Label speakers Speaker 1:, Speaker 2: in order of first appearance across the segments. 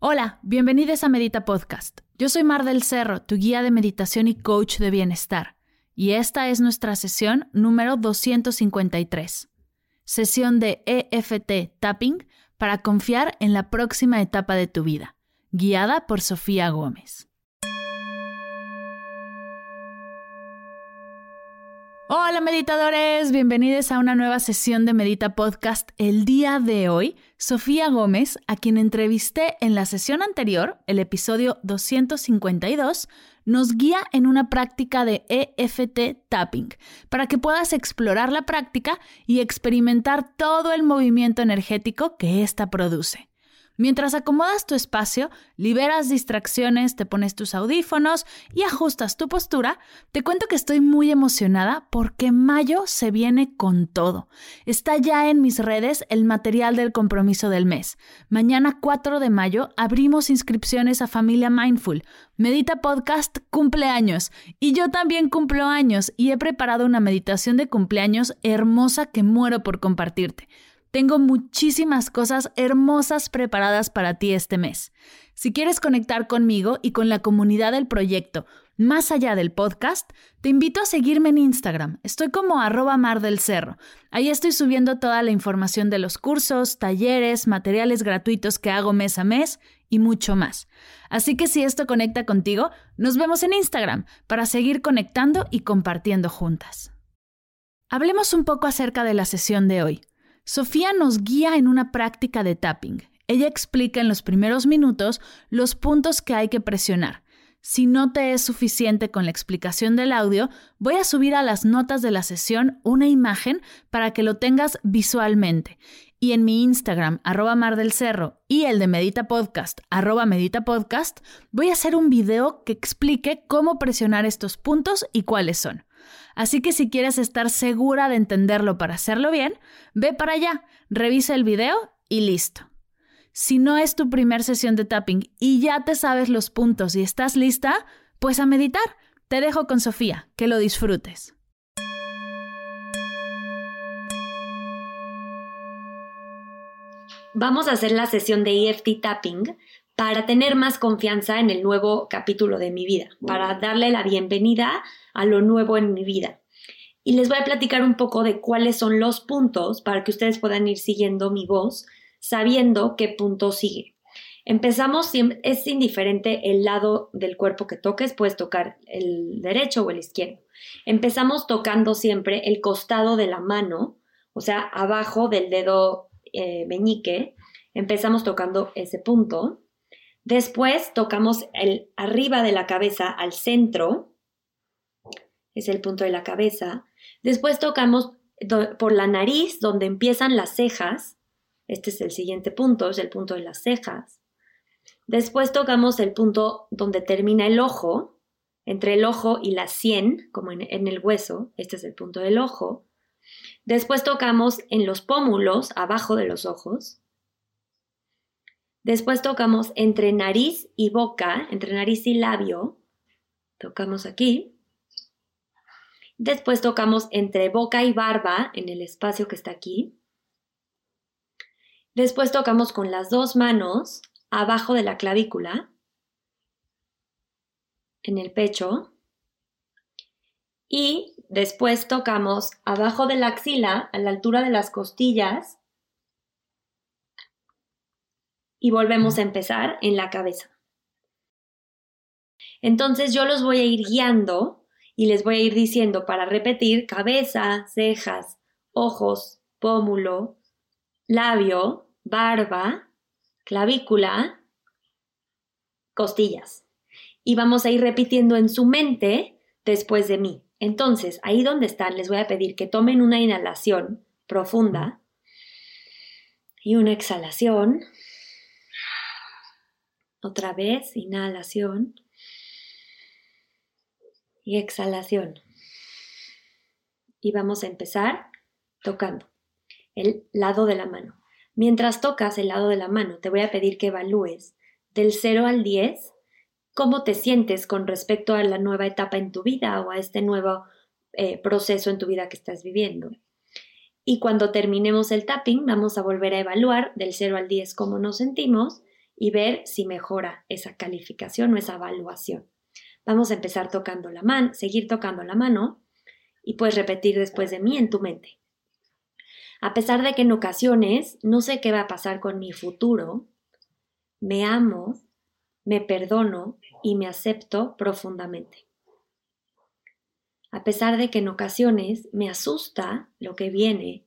Speaker 1: Hola, bienvenidos a Medita Podcast. Yo soy Mar del Cerro, tu guía de meditación y coach de bienestar, y esta es nuestra sesión número 253. Sesión de EFT Tapping para confiar en la próxima etapa de tu vida, guiada por Sofía Gómez. Hola meditadores, bienvenidos a una nueva sesión de Medita Podcast. El día de hoy, Sofía Gómez, a quien entrevisté en la sesión anterior, el episodio 252, nos guía en una práctica de EFT tapping para que puedas explorar la práctica y experimentar todo el movimiento energético que ésta produce. Mientras acomodas tu espacio, liberas distracciones, te pones tus audífonos y ajustas tu postura, te cuento que estoy muy emocionada porque mayo se viene con todo. Está ya en mis redes el material del compromiso del mes. Mañana 4 de mayo abrimos inscripciones a Familia Mindful. Medita Podcast cumpleaños y yo también cumplo años y he preparado una meditación de cumpleaños hermosa que muero por compartirte. Tengo muchísimas cosas hermosas preparadas para ti este mes. Si quieres conectar conmigo y con la comunidad del proyecto, más allá del podcast, te invito a seguirme en Instagram. Estoy como arroba mar del cerro. Ahí estoy subiendo toda la información de los cursos, talleres, materiales gratuitos que hago mes a mes y mucho más. Así que si esto conecta contigo, nos vemos en Instagram para seguir conectando y compartiendo juntas. Hablemos un poco acerca de la sesión de hoy. Sofía nos guía en una práctica de tapping. Ella explica en los primeros minutos los puntos que hay que presionar. Si no te es suficiente con la explicación del audio, voy a subir a las notas de la sesión una imagen para que lo tengas visualmente. Y en mi Instagram, arroba Mar del Cerro, y el de Medita Podcast, arroba Medita Podcast, voy a hacer un video que explique cómo presionar estos puntos y cuáles son. Así que si quieres estar segura de entenderlo para hacerlo bien, ve para allá, revisa el video y listo. Si no es tu primer sesión de tapping y ya te sabes los puntos y estás lista, pues a meditar. Te dejo con Sofía, que lo disfrutes.
Speaker 2: Vamos a hacer la sesión de EFT tapping para tener más confianza en el nuevo capítulo de mi vida, para darle la bienvenida a lo nuevo en mi vida. Y les voy a platicar un poco de cuáles son los puntos para que ustedes puedan ir siguiendo mi voz, sabiendo qué punto sigue. Empezamos, es indiferente el lado del cuerpo que toques, puedes tocar el derecho o el izquierdo. Empezamos tocando siempre el costado de la mano, o sea, abajo del dedo eh, meñique, empezamos tocando ese punto. Después tocamos el arriba de la cabeza al centro, es el punto de la cabeza. Después tocamos por la nariz, donde empiezan las cejas. Este es el siguiente punto, es el punto de las cejas. Después tocamos el punto donde termina el ojo, entre el ojo y la sien, como en, el hueso, este es el punto del ojo. Después tocamos en los pómulos, abajo de los ojos. Después tocamos entre nariz y boca, entre nariz y labio. Tocamos aquí. Después tocamos entre boca y barba, en el espacio que está aquí. Después tocamos con las dos manos abajo de la clavícula, en el pecho, y después tocamos abajo de la axila, a la altura de las costillas, y volvemos a empezar en la cabeza. Entonces yo los voy a ir guiando y les voy a ir diciendo para repetir cabeza, cejas, ojos, pómulo, labio, barba, clavícula, costillas. Y vamos a ir repitiendo en su mente después de mí. Entonces, ahí donde están, les voy a pedir que tomen una inhalación profunda y una exhalación. Otra vez, inhalación y exhalación. Y vamos a empezar tocando el lado de la mano. Mientras tocas el lado de la mano, te voy a pedir que evalúes del 0 al 10 cómo te sientes con respecto a la nueva etapa en tu vida o a este nuevo eh, proceso en tu vida que estás viviendo. Y cuando terminemos el tapping, vamos a volver a evaluar del 0 al 10 cómo nos sentimos y ver si mejora esa calificación o esa evaluación. Vamos a empezar tocando la mano, seguir tocando la mano y puedes repetir después de mí en tu mente. A pesar de que en ocasiones no sé qué va a pasar con mi futuro, me amo, me perdono y me acepto profundamente. A pesar de que en ocasiones me asusta lo que viene,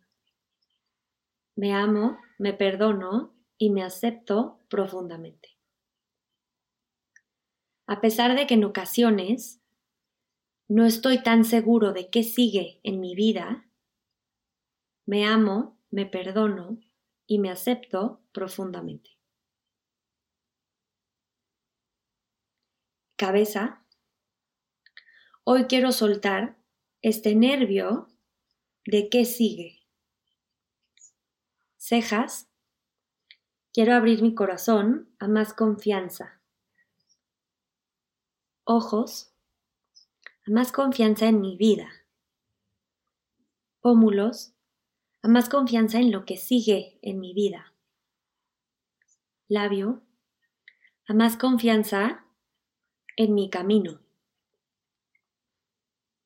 Speaker 2: me amo, me perdono y me acepto profundamente. A pesar de que en ocasiones no estoy tan seguro de qué sigue en mi vida, me amo, me perdono y me acepto profundamente. Cabeza. Hoy quiero soltar este nervio de qué sigue. Cejas. Quiero abrir mi corazón a más confianza. Ojos. A más confianza en mi vida. Pómulos a más confianza en lo que sigue en mi vida. Labio, a más confianza en mi camino.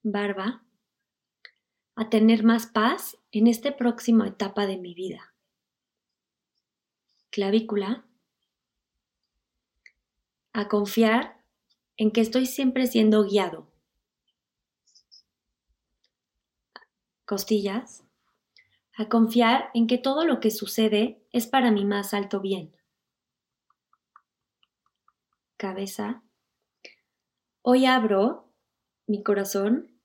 Speaker 2: Barba, a tener más paz en esta próxima etapa de mi vida. Clavícula, a confiar en que estoy siempre siendo guiado. Costillas, a confiar en que todo lo que sucede es para mi más alto bien. Cabeza. Hoy abro mi corazón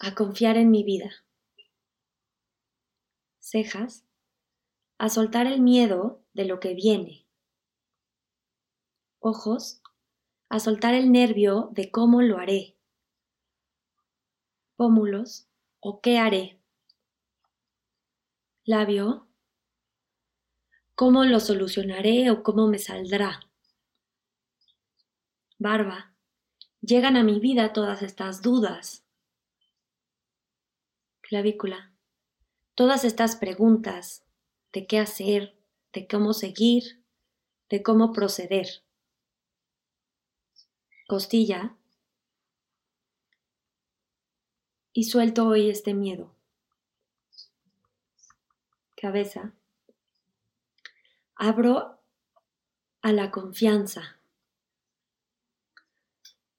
Speaker 2: a confiar en mi vida. Cejas. A soltar el miedo de lo que viene. Ojos. A soltar el nervio de cómo lo haré. Pómulos. O qué haré labio, ¿cómo lo solucionaré o cómo me saldrá? Barba, llegan a mi vida todas estas dudas. Clavícula, todas estas preguntas de qué hacer, de cómo seguir, de cómo proceder. Costilla, y suelto hoy este miedo cabeza, abro a la confianza.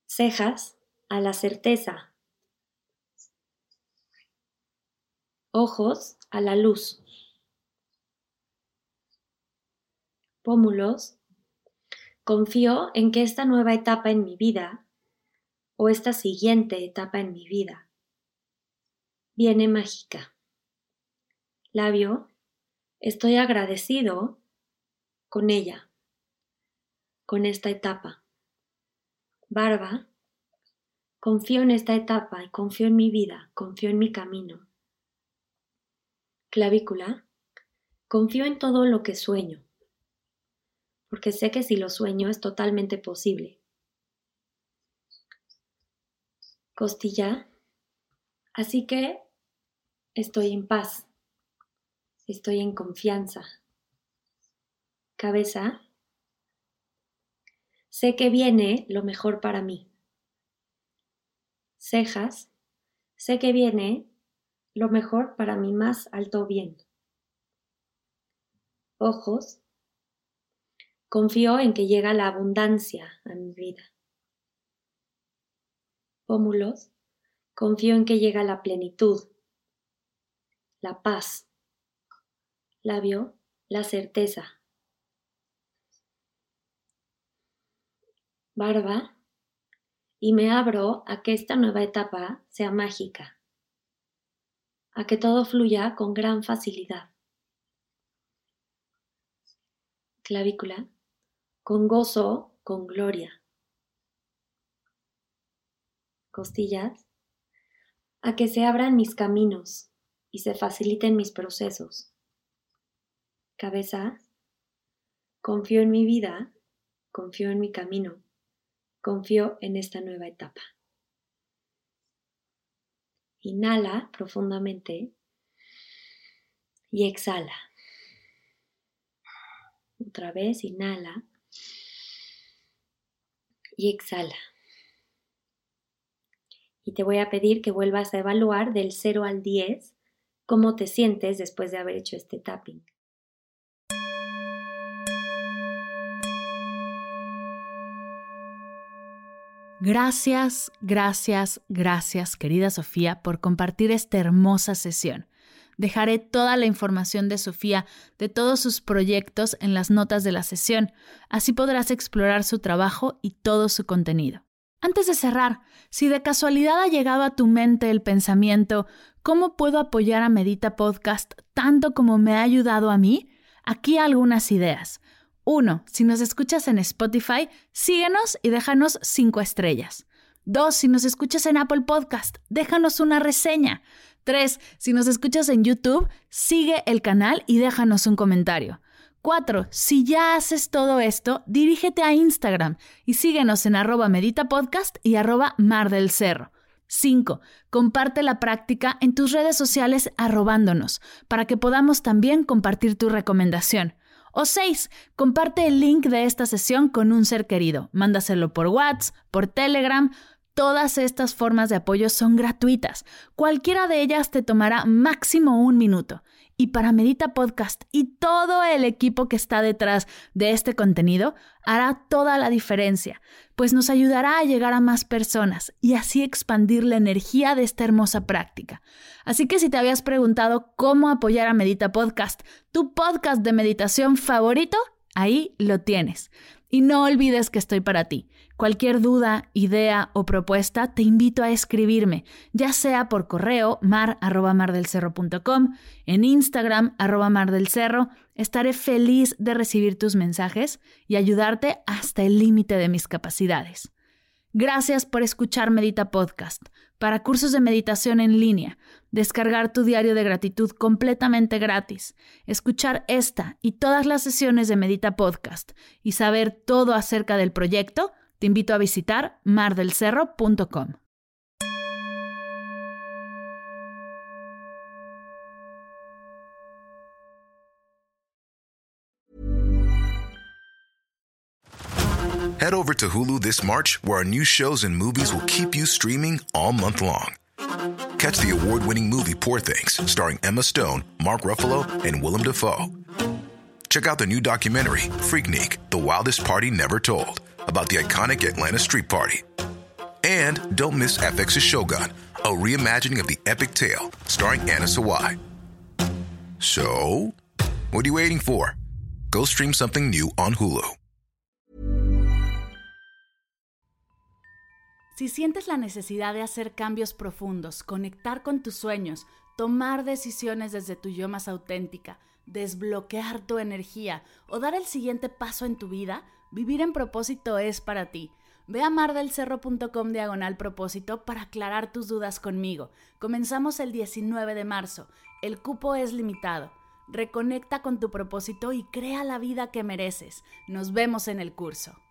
Speaker 2: Cejas a la certeza. Ojos a la luz. Pómulos. Confío en que esta nueva etapa en mi vida o esta siguiente etapa en mi vida viene mágica. Labio. Estoy agradecido con ella, con esta etapa. Barba, confío en esta etapa y confío en mi vida, confío en mi camino. Clavícula, confío en todo lo que sueño, porque sé que si lo sueño es totalmente posible. Costilla, así que estoy en paz, estoy en confianza cabeza, sé que viene lo mejor para mí. Cejas, sé que viene lo mejor para mi más alto bien. Ojos, confío en que llega la abundancia a mi vida. Pómulos, confío en que llega la plenitud, la paz. Labio, la certeza. barba y me abro a que esta nueva etapa sea mágica, a que todo fluya con gran facilidad. Clavícula, con gozo, con gloria. Costillas, a que se abran mis caminos y se faciliten mis procesos. Cabeza, confío en mi vida, confío en mi camino confío en esta nueva etapa. Inhala profundamente y exhala. Otra vez, inhala y exhala. Y te voy a pedir que vuelvas a evaluar del 0 al 10 cómo te sientes después de haber hecho este tapping.
Speaker 1: Gracias, gracias, gracias, querida Sofía, por compartir esta hermosa sesión. Dejaré toda la información de Sofía, de todos sus proyectos, en las notas de la sesión. Así podrás explorar su trabajo y todo su contenido. Antes de cerrar, si de casualidad ha llegado a tu mente el pensamiento, ¿cómo puedo apoyar a Medita Podcast tanto como me ha ayudado a mí? Aquí algunas ideas. Uno, si nos escuchas en Spotify, síguenos y déjanos cinco estrellas. Dos, si nos escuchas en Apple Podcast, déjanos una reseña. Tres, si nos escuchas en YouTube, sigue el canal y déjanos un comentario. Cuatro, si ya haces todo esto, dirígete a Instagram y síguenos en arroba meditapodcast y arroba mar del cerro. 5. Comparte la práctica en tus redes sociales arrobándonos para que podamos también compartir tu recomendación. O 6. Comparte el link de esta sesión con un ser querido. Mándaselo por WhatsApp, por Telegram. Todas estas formas de apoyo son gratuitas. Cualquiera de ellas te tomará máximo un minuto. Y para Medita Podcast y todo el equipo que está detrás de este contenido hará toda la diferencia, pues nos ayudará a llegar a más personas y así expandir la energía de esta hermosa práctica. Así que si te habías preguntado cómo apoyar a Medita Podcast, tu podcast de meditación favorito, ahí lo tienes. Y no olvides que estoy para ti. Cualquier duda, idea o propuesta, te invito a escribirme, ya sea por correo mar@mardelcerro.com, en Instagram mardelcerro. Estaré feliz de recibir tus mensajes y ayudarte hasta el límite de mis capacidades. Gracias por escuchar Medita Podcast. Para cursos de meditación en línea, descargar tu diario de gratitud completamente gratis, escuchar esta y todas las sesiones de Medita Podcast y saber todo acerca del proyecto, te invito a visitar mardelcerro.com.
Speaker 3: Head over to Hulu this March, where our new shows and movies will keep you streaming all month long. Catch the award winning movie Poor Things, starring Emma Stone, Mark Ruffalo, and Willem Dafoe. Check out the new documentary, Freaknik The Wildest Party Never Told, about the iconic Atlanta Street Party. And don't miss FX's Shogun, a reimagining of the epic tale starring Anna Sawai. So, what are you waiting for? Go stream something new on Hulu.
Speaker 1: Si sientes la necesidad de hacer cambios profundos, conectar con tus sueños, tomar decisiones desde tu yo más auténtica, desbloquear tu energía o dar el siguiente paso en tu vida, vivir en propósito es para ti. Ve a mardelcerro.com diagonal propósito para aclarar tus dudas conmigo. Comenzamos el 19 de marzo. El cupo es limitado. Reconecta con tu propósito y crea la vida que mereces. Nos vemos en el curso.